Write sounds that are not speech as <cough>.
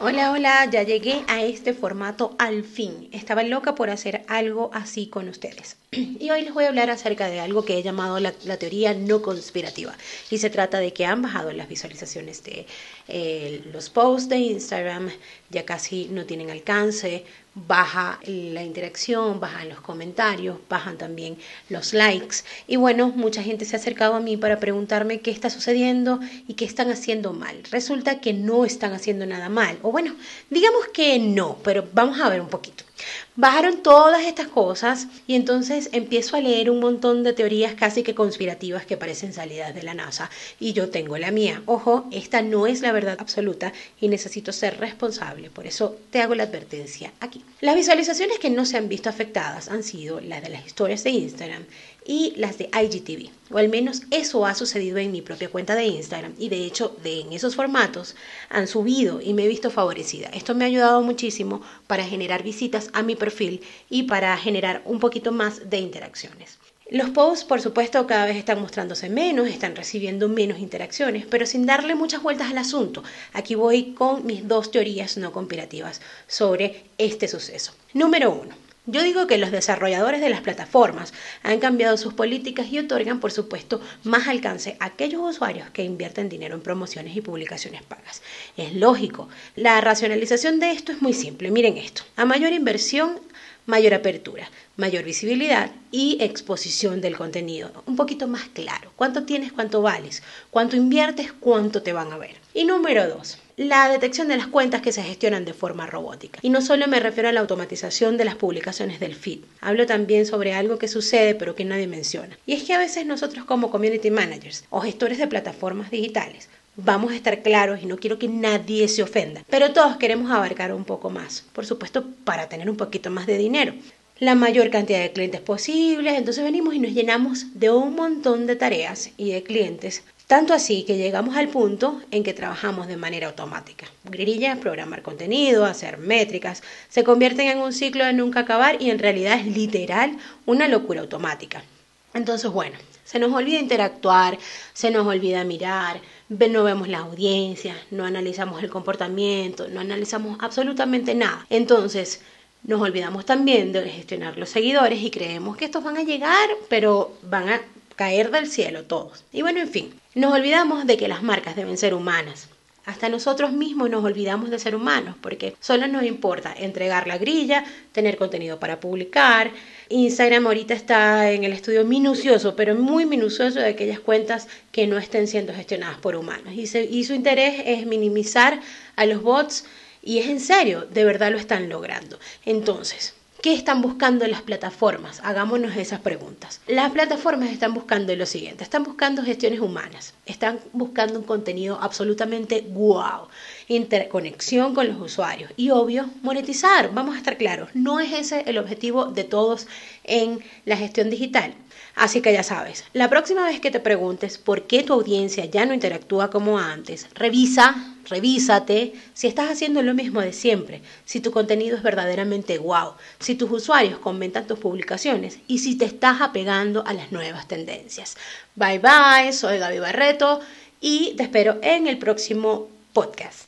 Hola, hola, ya llegué a este formato al fin. Estaba loca por hacer algo así con ustedes. <clears throat> Y hoy les voy a hablar acerca de algo que he llamado la, teoría no conspirativa. Y se trata de que han bajado las visualizaciones de eh, los posts de Instagram, ya casi no tienen alcance, baja la interacción, bajan los comentarios, bajan también los likes. Y bueno, mucha gente se ha acercado a mí para preguntarme qué está sucediendo y qué están haciendo mal. Resulta que no están haciendo nada mal. O bueno, digamos que no, pero vamos a ver un poquito. Bajaron todas estas cosas y entonces empiezo a leer un montón de teorías casi que conspirativas que parecen salidas de la NASA y yo tengo la mía. Ojo, esta no es la verdad absoluta y necesito ser responsable, por eso te hago la advertencia aquí. Las visualizaciones que no se han visto afectadas han sido las de las historias de Instagram y las de IGTV, o al menos eso ha sucedido en mi propia cuenta de Instagram y de hecho en esos formatos han subido y me he visto favorecida. Esto me ha ayudado muchísimo para generar visitas a mi perfil y para generar un poquito más de interacciones. Los posts, por supuesto, cada vez están mostrándose menos, están recibiendo menos interacciones, pero sin darle muchas vueltas al asunto. Aquí voy con mis dos teorías no conspirativas sobre este suceso. Número uno. Yo digo que los desarrolladores de las plataformas han cambiado sus políticas y otorgan, por supuesto, más alcance a aquellos usuarios que invierten dinero en promociones y publicaciones pagas. Es lógico. La racionalización de esto es muy simple. Miren esto. A mayor inversión, mayor apertura, mayor visibilidad y exposición del contenido. Un poquito más claro. ¿Cuánto tienes? ¿Cuánto vales? ¿Cuánto inviertes? ¿Cuánto te van a ver? Y número dos, la detección de las cuentas que se gestionan de forma robótica. Y no solo me refiero a la automatización de las publicaciones del feed, hablo también sobre algo que sucede pero que nadie menciona. Y es que a veces nosotros como community managers o gestores de plataformas digitales vamos a estar claros y no quiero que nadie se ofenda, pero todos queremos abarcar un poco más, por supuesto para tener un poquito más de dinero, la mayor cantidad de clientes posibles, entonces venimos y nos llenamos de un montón de tareas y de clientes, tanto así que llegamos al punto en que trabajamos de manera automática. Grillas, programar contenido, hacer métricas, se convierten en un ciclo de nunca acabar y en realidad es literal una locura automática. Entonces, bueno, se nos olvida interactuar, se nos olvida mirar, no vemos la audiencia, no analizamos el comportamiento, no analizamos absolutamente nada. Entonces, nos olvidamos también de gestionar los seguidores y creemos que estos van a llegar, pero van a caer del cielo todos. Y bueno, en fin, nos olvidamos de que las marcas deben ser humanas. Hasta nosotros mismos nos olvidamos de ser humanos porque solo nos importa entregar la grilla, tener contenido para publicar. Instagram ahorita está en el estudio minucioso, pero muy minucioso de aquellas cuentas que no estén siendo gestionadas por humanos. Y, y su interés es minimizar a los bots y es en serio, de verdad lo están logrando. Entonces, ¿Qué están buscando las plataformas? Hagámonos esas preguntas. Las plataformas están buscando lo siguiente, están buscando gestiones humanas, están buscando un contenido absolutamente wow, interconexión con los usuarios y obvio, monetizar, vamos a estar claros, no es ese el objetivo de todos en la gestión digital. Así que ya sabes, la próxima vez que te preguntes por qué tu audiencia ya no interactúa como antes, revisa, revísate si estás haciendo lo mismo de siempre, si tu contenido es verdaderamente wow, si tus usuarios comentan tus publicaciones y si te estás apegando a las nuevas tendencias. Bye bye, soy Gaby Barreto y te espero en el próximo podcast.